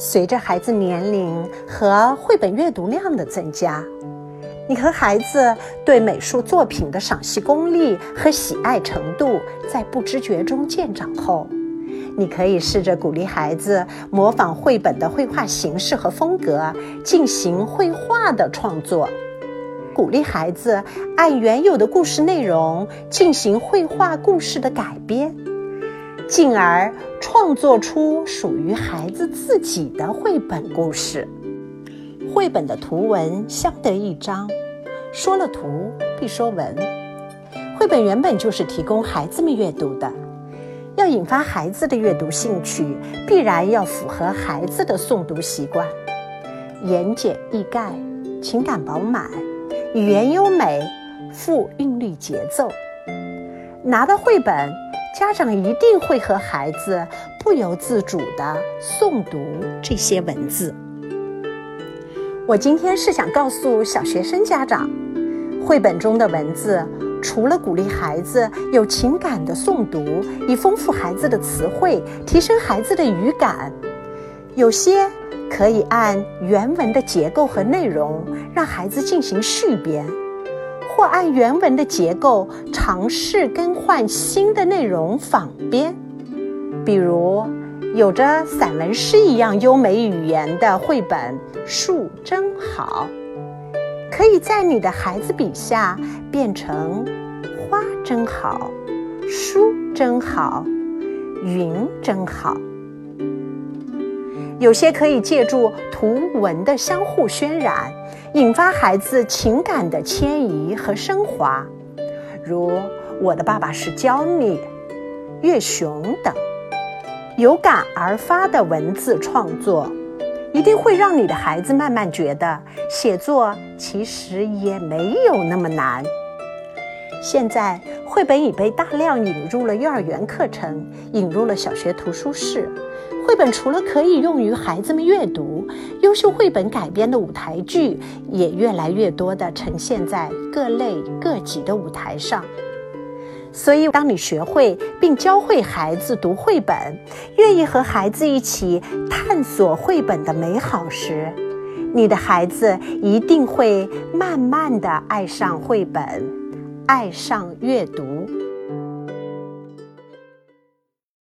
随着孩子年龄和绘本阅读量的增加，你和孩子对美术作品的赏析功力和喜爱程度在不知觉中渐长后，你可以试着鼓励孩子模仿绘本的绘画形式和风格，进行绘画的创作。鼓励孩子按原有的故事内容进行绘画故事的改编，进而创作出属于孩子自己的绘本故事。绘本的图文相得益彰，说了图必说文。绘本原本就是提供孩子们阅读的，要引发孩子的阅读兴趣，必然要符合孩子的诵读习惯，言简意赅，情感饱满。语言优美，富韵律节奏。拿到绘本，家长一定会和孩子不由自主地诵读这些文字。我今天是想告诉小学生家长，绘本中的文字除了鼓励孩子有情感的诵读，以丰富孩子的词汇，提升孩子的语感，有些。可以按原文的结构和内容让孩子进行续编，或按原文的结构尝试更换新的内容仿编。比如，有着散文诗一样优美语言的绘本《树真好》，可以在你的孩子笔下变成“花真好”“书真好”“云真好”。有些可以借助图文的相互渲染，引发孩子情感的迁移和升华，如《我的爸爸是教你》《月熊》等，有感而发的文字创作，一定会让你的孩子慢慢觉得写作其实也没有那么难。现在，绘本已被大量引入了幼儿园课程，引入了小学图书室。绘本除了可以用于孩子们阅读，优秀绘本改编的舞台剧也越来越多地呈现在各类各级的舞台上。所以，当你学会并教会孩子读绘本，愿意和孩子一起探索绘本的美好时，你的孩子一定会慢慢地爱上绘本，爱上阅读。